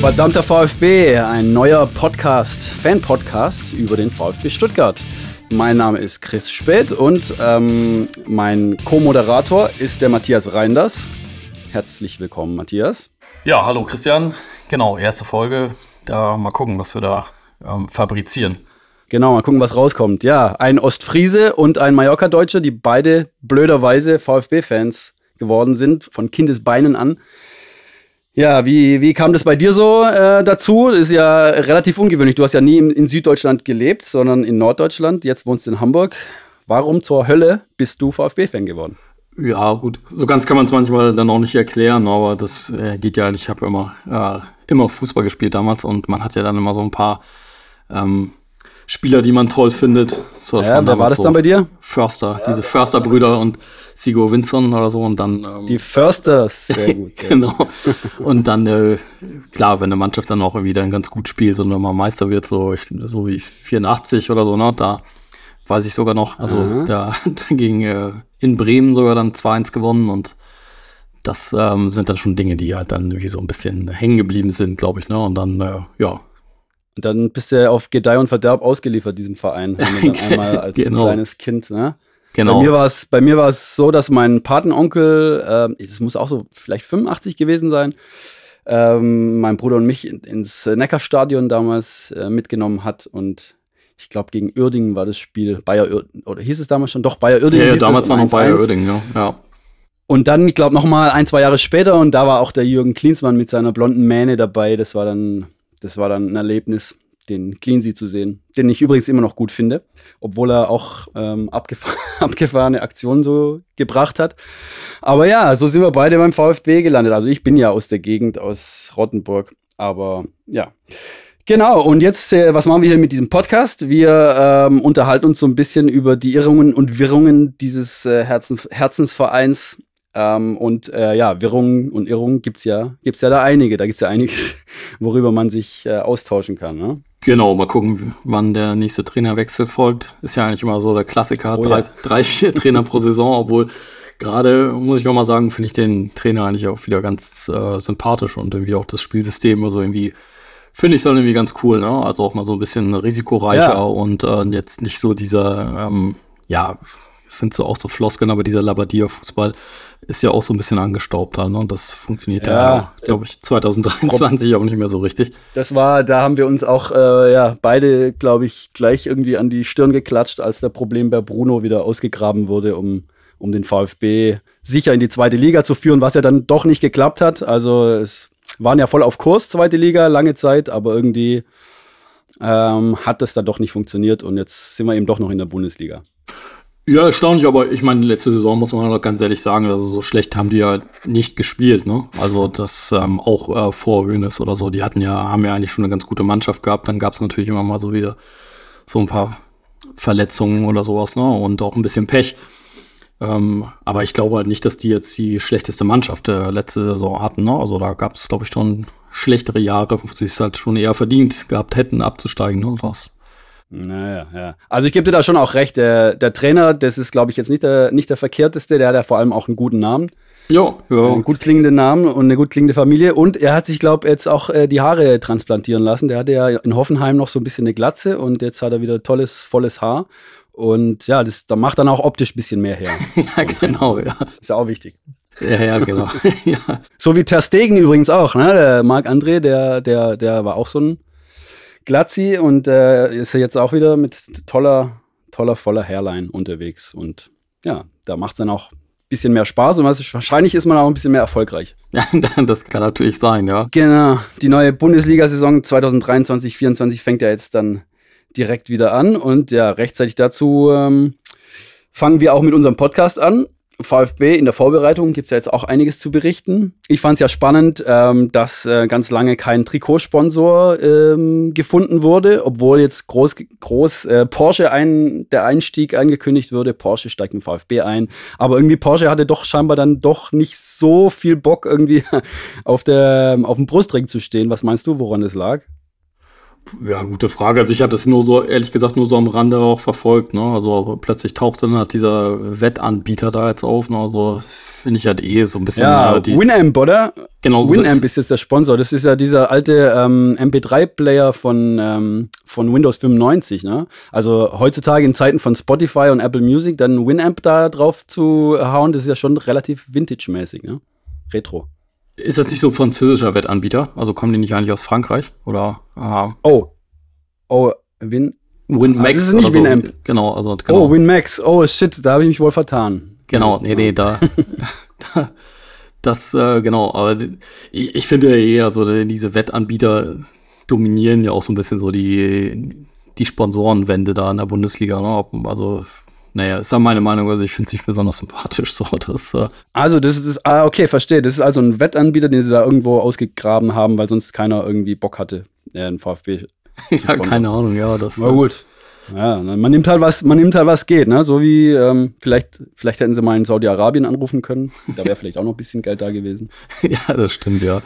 Verdammter VfB, ein neuer Podcast, Fan-Podcast über den VfB Stuttgart. Mein Name ist Chris Spät und ähm, mein Co-Moderator ist der Matthias Reinders. Herzlich willkommen, Matthias. Ja, hallo Christian. Genau, erste Folge. Da mal gucken, was wir da ähm, fabrizieren. Genau, mal gucken, was rauskommt. Ja, ein Ostfriese und ein Mallorca-Deutscher, die beide blöderweise VfB-Fans geworden sind, von Kindesbeinen an. Ja, wie, wie kam das bei dir so äh, dazu? Das ist ja relativ ungewöhnlich. Du hast ja nie in, in Süddeutschland gelebt, sondern in Norddeutschland. Jetzt wohnst du in Hamburg. Warum zur Hölle bist du VfB-Fan geworden? Ja, gut. So ganz kann man es manchmal dann auch nicht erklären, aber das äh, geht ja. Ich habe immer, äh, immer Fußball gespielt damals und man hat ja dann immer so ein paar ähm, Spieler, die man toll findet. So, ja, wer war das so dann bei dir? Förster, ja, diese Förster-Brüder und Sigo Winson oder so und dann. Ähm, die Försters, sehr gut. Sehr genau. und dann, äh, klar, wenn eine Mannschaft dann auch irgendwie dann ganz gut spielt und dann mal Meister wird, so, ich, so wie 84 oder so, ne, da weiß ich sogar noch. Also Aha. da, da ging äh, in Bremen sogar dann 2-1 gewonnen und das ähm, sind dann schon Dinge, die halt dann irgendwie so ein bisschen hängen geblieben sind, glaube ich, ne? Und dann, äh, ja, dann bist du auf Gedeih und Verderb ausgeliefert, diesem Verein. Wenn dann einmal als genau. kleines Kind, ne? Genau. Bei mir war es, bei mir war es so, dass mein Patenonkel, äh, das muss auch so vielleicht 85 gewesen sein, ähm, mein Bruder und mich ins Neckarstadion damals äh, mitgenommen hat und ich glaube gegen Uerdingen war das Spiel Bayer oder hieß es damals schon doch Bayer Uerdingen. Ja, ja damals war noch Bayer Uerdingen, ja. ja. Und dann, ich glaube, noch mal ein, zwei Jahre später und da war auch der Jürgen Klinsmann mit seiner blonden Mähne dabei. Das war dann das war dann ein Erlebnis, den Cleansea zu sehen, den ich übrigens immer noch gut finde, obwohl er auch ähm, abgefahr abgefahrene Aktionen so gebracht hat. Aber ja, so sind wir beide beim VfB gelandet. Also ich bin ja aus der Gegend, aus Rottenburg, aber ja. Genau, und jetzt, äh, was machen wir hier mit diesem Podcast? Wir ähm, unterhalten uns so ein bisschen über die Irrungen und Wirrungen dieses äh, Herzen, Herzensvereins ähm, und äh, ja, Wirrungen und Irrungen gibt's ja, gibt's ja da einige. Da gibt's ja einiges, worüber man sich äh, austauschen kann. Ne? Genau, mal gucken, wann der nächste Trainerwechsel folgt. Ist ja eigentlich immer so der Klassiker, oh, drei, ja. drei, vier Trainer pro Saison, obwohl gerade, muss ich auch mal sagen, finde ich den Trainer eigentlich auch wieder ganz äh, sympathisch und irgendwie auch das Spielsystem, also irgendwie finde ich es dann irgendwie ganz cool, ne? Also auch mal so ein bisschen risikoreicher ja. und äh, jetzt nicht so dieser, ähm, ja, es sind so auch so Floskeln, aber dieser Labadia-Fußball ist ja auch so ein bisschen angestaubt dann, ne? Und das funktioniert ja, ja glaube ich, 2023 auch nicht mehr so richtig. Das war, da haben wir uns auch, äh, ja, beide, glaube ich, gleich irgendwie an die Stirn geklatscht, als der Problem bei Bruno wieder ausgegraben wurde, um, um den VfB sicher in die zweite Liga zu führen, was ja dann doch nicht geklappt hat. Also es waren ja voll auf Kurs, zweite Liga, lange Zeit, aber irgendwie ähm, hat das dann doch nicht funktioniert und jetzt sind wir eben doch noch in der Bundesliga. Ja, erstaunlich, aber ich meine, letzte Saison muss man doch ganz ehrlich sagen, also so schlecht haben die ja nicht gespielt, ne? Also das ähm, auch äh, vor Hönes oder so, die hatten ja, haben ja eigentlich schon eine ganz gute Mannschaft gehabt. Dann gab es natürlich immer mal so wieder so ein paar Verletzungen oder sowas, ne? Und auch ein bisschen Pech. Ähm, aber ich glaube halt nicht, dass die jetzt die schlechteste Mannschaft der letzte Saison hatten, ne? Also da gab es, glaube ich, schon schlechtere Jahre, wo sie es halt schon eher verdient gehabt hätten, abzusteigen, ne? Was naja, ja. Also ich gebe dir da schon auch recht. Der, der Trainer, das ist, glaube ich, jetzt nicht der, nicht der verkehrteste. Der hat ja vor allem auch einen guten Namen. Ja, ja. Einen gut klingenden Namen und eine gut klingende Familie. Und er hat sich, glaube ich, jetzt auch äh, die Haare transplantieren lassen. Der hatte ja in Hoffenheim noch so ein bisschen eine Glatze und jetzt hat er wieder tolles, volles Haar. Und ja, das, das macht dann auch optisch ein bisschen mehr her. ja, genau, ja. Das ist ja auch wichtig. Ja, ja, genau. ja. So wie Ter Stegen übrigens auch, ne? Der Marc André, der, der, der war auch so ein Glatzi und äh, ist er jetzt auch wieder mit toller, toller, voller Hairline unterwegs. Und ja, da macht es dann auch ein bisschen mehr Spaß und was, wahrscheinlich ist man auch ein bisschen mehr erfolgreich. Ja, das kann natürlich sein, ja. Genau. Die neue Bundesliga-Saison 2023-24 fängt ja jetzt dann direkt wieder an. Und ja, rechtzeitig dazu ähm, fangen wir auch mit unserem Podcast an. VfB in der Vorbereitung gibt es ja jetzt auch einiges zu berichten. Ich fand es ja spannend, ähm, dass äh, ganz lange kein Trikotsponsor ähm, gefunden wurde, obwohl jetzt groß, groß äh, Porsche ein, der Einstieg angekündigt wurde. Porsche steigt im VfB ein. Aber irgendwie Porsche hatte doch scheinbar dann doch nicht so viel Bock, irgendwie auf, der, auf dem Brustring zu stehen. Was meinst du, woran es lag? Ja, gute Frage. Also ich habe das nur so, ehrlich gesagt, nur so am Rande auch verfolgt. Ne? Also plötzlich taucht dann halt dieser Wettanbieter da jetzt auf. Ne? Also finde ich halt eh so ein bisschen. Ja, äh, die, Winamp, oder? Genau. Winamp ist jetzt der Sponsor. Das ist ja dieser alte ähm, MP3-Player von, ähm, von Windows 95. Ne? Also heutzutage in Zeiten von Spotify und Apple Music dann Winamp da drauf zu hauen, das ist ja schon relativ vintage-mäßig. Ne? Retro. Ist das nicht so ein französischer Wettanbieter? Also kommen die nicht eigentlich aus Frankreich? Oder? Aha. Oh. Oh, Win. WinMax. Ah, das ist nicht Winamp. So. Genau, also genau. Oh, WinMax. Oh shit, da habe ich mich wohl vertan. Genau, nee, nee, da. da das, äh, genau, aber ich, ich finde eher so, diese Wettanbieter dominieren ja auch so ein bisschen so die, die Sponsorenwände da in der Bundesliga. Ne? Also naja, ist ja meine Meinung, also ich finde es nicht besonders sympathisch so. Das, äh also, das ist, ah, okay, verstehe. Das ist also ein Wettanbieter, den sie da irgendwo ausgegraben haben, weil sonst keiner irgendwie Bock hatte, äh, ein VfB. ja, keine Ahnung, ja, das. Na gut. Ja, man nimmt halt was, man nimmt halt was geht, ne? So wie ähm, vielleicht, vielleicht hätten sie mal in Saudi-Arabien anrufen können. Da wäre vielleicht auch noch ein bisschen Geld da gewesen. ja, das stimmt, ja.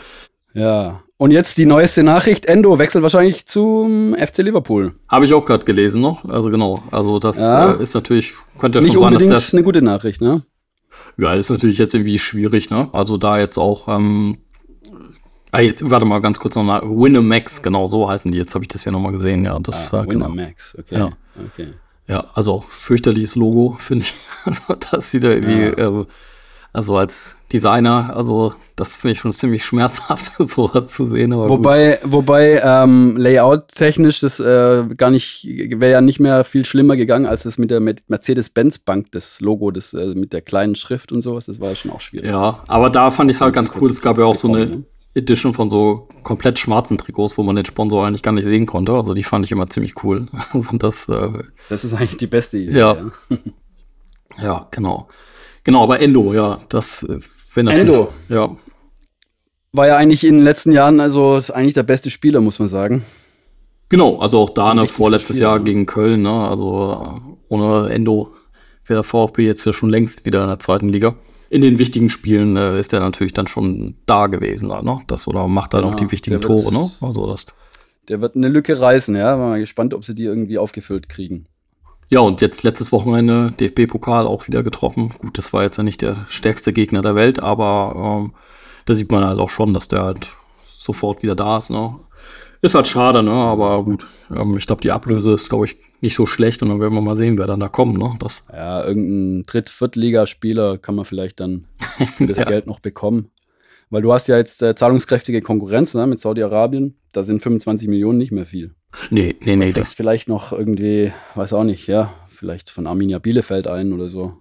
Ja. Und jetzt die neueste Nachricht: Endo wechselt wahrscheinlich zum FC Liverpool. Habe ich auch gerade gelesen noch. Also genau. Also das ja. äh, ist natürlich könnte ja schon Nicht sein, unbedingt dass der, eine gute Nachricht, ne? Ja, ist natürlich jetzt irgendwie schwierig, ne? Also da jetzt auch. Ähm, ah, jetzt warte mal ganz kurz noch mal. Winamax, genau so heißen die. Jetzt habe ich das ja noch mal gesehen. Ja, das. Ah, äh, genau. Winamax, okay. Ja. okay. Ja, also auch fürchterliches Logo, finde ich. Also das sieht ja irgendwie. Ja. Äh, also als Designer, also das finde ich schon ziemlich schmerzhaft, sowas zu sehen. wobei, gut. wobei ähm, Layout-technisch das äh, gar nicht, wäre ja nicht mehr viel schlimmer gegangen, als das mit der Mercedes-Benz-Bank, das Logo, das äh, mit der kleinen Schrift und sowas, das war ja schon auch schwierig. Ja, aber da fand ich es halt ganz cool. Es gab ja auch so eine ne? Edition von so komplett schwarzen Trikots, wo man den Sponsor eigentlich gar nicht sehen konnte. Also die fand ich immer ziemlich cool. Also das, äh, das ist eigentlich die beste Idee. Ja, ja. ja genau. Genau, aber Endo, ja, das äh, wenn Endo. Ja. War ja eigentlich in den letzten Jahren also eigentlich der beste Spieler, muss man sagen. Genau, also auch da ne, vorletztes Jahr gegen Köln, ne? Also ohne Endo wäre der VfB jetzt ja schon längst wieder in der zweiten Liga. In den wichtigen Spielen äh, ist er natürlich dann schon da gewesen, ne? Das oder macht dann ja, auch die wichtigen Tore, ne? Also das. Der wird eine Lücke reißen, ja. Mal gespannt, ob sie die irgendwie aufgefüllt kriegen. Ja, und jetzt letztes Wochenende DFB-Pokal auch wieder getroffen. Gut, das war jetzt ja nicht der stärkste Gegner der Welt, aber ähm, da sieht man halt auch schon, dass der halt sofort wieder da ist. Ne? Ist halt schade, ne? aber gut. Ähm, ich glaube, die Ablöse ist, glaube ich, nicht so schlecht und dann werden wir mal sehen, wer dann da kommt. Ne? Das ja, irgendein Dritt-, Viertligaspieler kann man vielleicht dann das ja. Geld noch bekommen. Weil du hast ja jetzt äh, zahlungskräftige Konkurrenz ne, mit Saudi-Arabien. Da sind 25 Millionen nicht mehr viel. Nee, nee, nee. Das vielleicht noch irgendwie, weiß auch nicht, ja, vielleicht von Arminia Bielefeld ein oder so.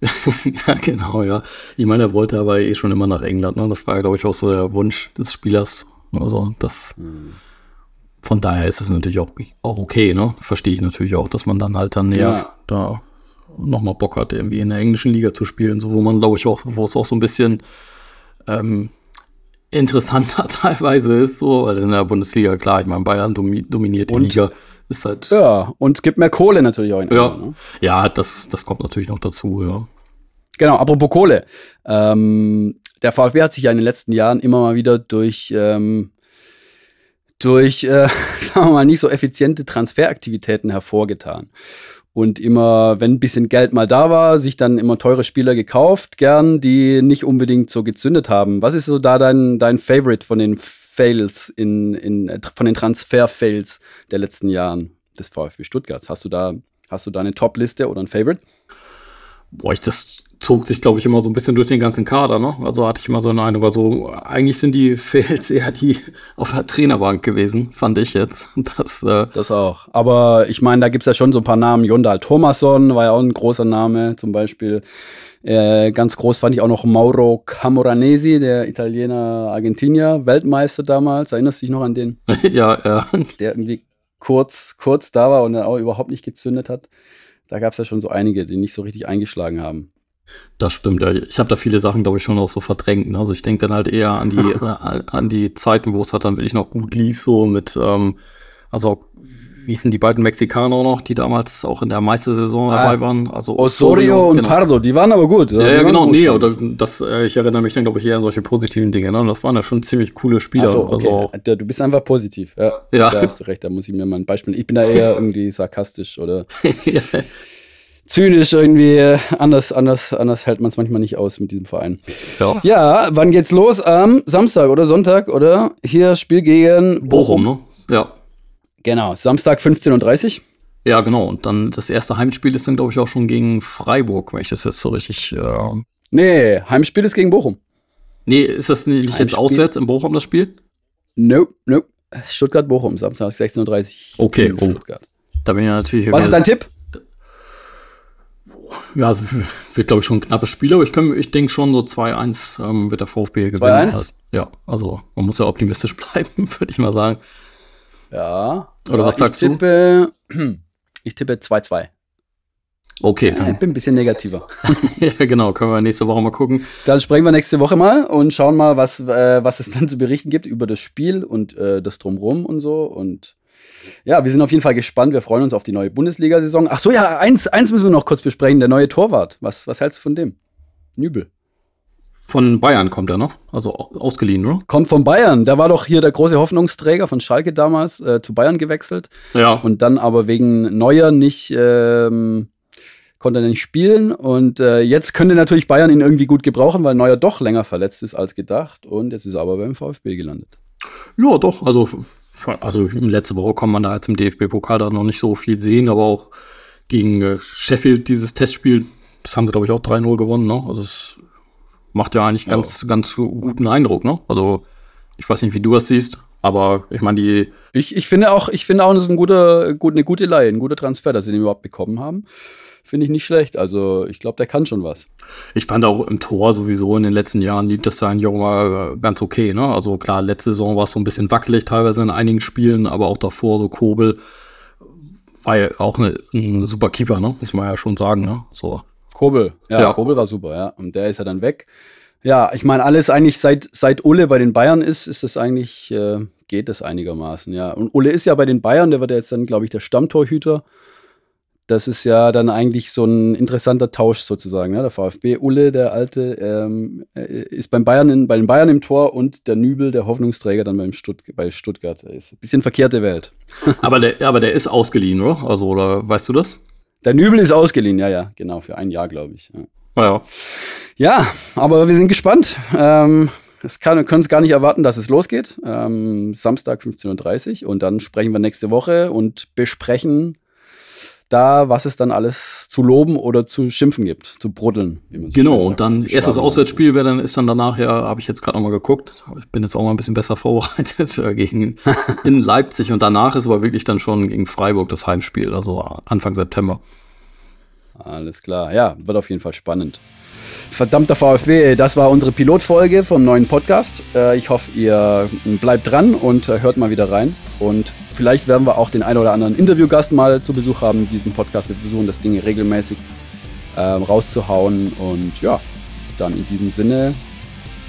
ja, genau, ja. Ich meine, er wollte aber eh schon immer nach England, ne? Das war glaube ich, auch so der Wunsch des Spielers. Also, das. Hm. Von daher ist es natürlich auch, auch okay, ne? Verstehe ich natürlich auch, dass man dann halt dann näher ja. da nochmal Bock hat, irgendwie in der englischen Liga zu spielen, so wo man, glaube ich, auch, wo es auch so ein bisschen ähm, interessanter teilweise ist, so, weil in der Bundesliga, klar, ich meine, Bayern dominiert die und, Liga. Ist halt. Ja, und es gibt mehr Kohle natürlich auch in Ja, England, ne? ja das, das kommt natürlich noch dazu, ja. Genau, apropos Kohle. Ähm, der VfB hat sich ja in den letzten Jahren immer mal wieder durch, ähm, durch, äh, sagen wir mal, nicht so effiziente Transferaktivitäten hervorgetan und immer, wenn ein bisschen Geld mal da war, sich dann immer teure Spieler gekauft, gern, die nicht unbedingt so gezündet haben. Was ist so da dein, dein Favorite von den Fails in, in, von den Transfer-Fails der letzten Jahren des VfB Stuttgarts? Hast du da, hast du da eine Top-Liste oder ein Favorite? Boah, ich das zog sich, glaube ich, immer so ein bisschen durch den ganzen Kader, ne? Also hatte ich immer so eine Eindruck. Also eigentlich sind die Fails eher die auf der Trainerbank gewesen, fand ich jetzt. Das, äh das auch. Aber ich meine, da gibt's ja schon so ein paar Namen. Jondal Thomasson war ja auch ein großer Name, zum Beispiel. Äh, ganz groß fand ich auch noch Mauro Camoranesi, der Italiener Argentinier, Weltmeister damals. Erinnerst du dich noch an den? ja, ja. Der irgendwie kurz, kurz da war und dann auch überhaupt nicht gezündet hat. Da gab's ja schon so einige, die nicht so richtig eingeschlagen haben. Das stimmt, ja. Ich habe da viele Sachen, glaube ich, schon auch so verdrängt. Ne? Also ich denke dann halt eher an die, äh, an die Zeiten, wo es halt dann wirklich noch gut lief, so mit, ähm, also wie sind die beiden Mexikaner noch, die damals auch in der Meistersaison ah, dabei waren? Also Osorio, Osorio und genau. Pardo, die waren aber gut. Ja, ja, genau, nee, oder das, äh, ich erinnere mich dann, glaube ich, eher an solche positiven Dinge. Ne? Das waren ja schon ziemlich coole Spieler. So, okay. also, du bist einfach positiv. Ja, ja. Da hast du recht, da muss ich mir mal ein Beispiel. Ich bin da eher irgendwie sarkastisch oder ja. Zynisch irgendwie. Anders, anders, anders hält man es manchmal nicht aus mit diesem Verein. Ja. ja, wann geht's los? Am Samstag oder Sonntag, oder? Hier Spiel gegen Bochum. Bochum ne? Ja. Genau, Samstag 15.30 Uhr. Ja, genau. Und dann das erste Heimspiel ist dann, glaube ich, auch schon gegen Freiburg, wenn ich das jetzt so richtig. Äh nee, Heimspiel ist gegen Bochum. Nee, ist das nicht Heimspiel? jetzt auswärts in Bochum das Spiel? Nope, nope. Stuttgart-Bochum, Samstag 16.30 Uhr. Okay, oh. Stuttgart. Da bin ich natürlich. Was ist dein Tipp? Ja, es wird, glaube ich, schon ein knappes Spiel, aber ich, ich denke schon so 2-1 ähm, wird der VfB gewinnen. 2-1? Ja, also man muss ja optimistisch bleiben, würde ich mal sagen. Ja. Oder was sagst ich tippe, du? Ich tippe 2-2. Okay. Ja, ich bin ein bisschen negativer. ja, genau. Können wir nächste Woche mal gucken. Dann sprechen wir nächste Woche mal und schauen mal, was, äh, was es dann zu berichten gibt über das Spiel und äh, das Drumrum und so. Und ja, wir sind auf jeden Fall gespannt. Wir freuen uns auf die neue Bundesliga-Saison. Ach so, ja, eins, eins müssen wir noch kurz besprechen. Der neue Torwart. Was, was hältst du von dem? Nübel. Von Bayern kommt er noch, also ausgeliehen, oder? Kommt von Bayern. Der war doch hier der große Hoffnungsträger von Schalke damals äh, zu Bayern gewechselt. Ja. Und dann aber wegen Neuer nicht ähm, konnte er nicht spielen. Und äh, jetzt könnte natürlich Bayern ihn irgendwie gut gebrauchen, weil Neuer doch länger verletzt ist als gedacht. Und jetzt ist er aber beim VfB gelandet. Ja, doch. Also, also letzte Woche kann man da jetzt im DFB-Pokal da noch nicht so viel sehen, aber auch gegen äh, Sheffield dieses Testspiel, das haben sie, glaube ich, auch 3-0 gewonnen. Ne? Also es macht ja eigentlich ganz, ja. ganz guten Eindruck, ne? Also, ich weiß nicht, wie du das siehst, aber ich meine, die. Ich, ich finde auch, ich finde auch, das ist ein guter, gut, eine gute Leihe, ein guter Transfer, dass sie den überhaupt bekommen haben. Finde ich nicht schlecht. Also, ich glaube, der kann schon was. Ich fand auch im Tor sowieso in den letzten Jahren lief das sein Junge ganz okay, ne? Also klar, letzte Saison war es so ein bisschen wackelig teilweise in einigen Spielen, aber auch davor so Kobel war ja auch eine, ein super Keeper, ne? Muss man ja schon sagen, ne? So. Kobel, ja, ja, Kobel war super, ja. Und der ist ja dann weg. Ja, ich meine, alles eigentlich seit, seit Ulle bei den Bayern ist, ist das eigentlich, äh, geht das einigermaßen, ja. Und Ulle ist ja bei den Bayern, der wird ja jetzt dann, glaube ich, der Stammtorhüter. Das ist ja dann eigentlich so ein interessanter Tausch sozusagen. Ja? Der VfB Ulle, der alte, ähm, äh, ist beim Bayern in, bei den Bayern im Tor und der Nübel, der Hoffnungsträger, dann beim Stutt bei Stuttgart. Ist ein bisschen verkehrte Welt. aber, der, aber der ist ausgeliehen, oder? Also, oder weißt du das? Der Nübel ist ausgeliehen, ja, ja, genau, für ein Jahr, glaube ich. Ja. ja. ja, aber wir sind gespannt. Ähm, es kann, können es gar nicht erwarten, dass es losgeht. Ähm, Samstag 15.30 Uhr und dann sprechen wir nächste Woche und besprechen da, was es dann alles zu loben oder zu schimpfen gibt, zu bruddeln. genau, und dann erstes Auswärtsspiel wäre dann, ist dann danach ja, habe ich jetzt gerade nochmal geguckt, ich bin jetzt auch mal ein bisschen besser vorbereitet, äh, gegen in Leipzig und danach ist aber wirklich dann schon gegen Freiburg das Heimspiel, also Anfang September. Alles klar, ja, wird auf jeden Fall spannend. Verdammter VfB, das war unsere Pilotfolge vom neuen Podcast. Äh, ich hoffe, ihr bleibt dran und äh, hört mal wieder rein. Und vielleicht werden wir auch den einen oder anderen Interviewgast mal zu Besuch haben in diesem Podcast. Wir versuchen das Ding regelmäßig ähm, rauszuhauen. Und ja, dann in diesem Sinne,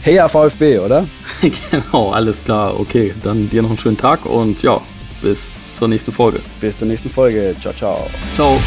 hey VfB, oder? genau, alles klar. Okay, dann dir noch einen schönen Tag und ja, bis zur nächsten Folge. Bis zur nächsten Folge. Ciao, ciao. Ciao.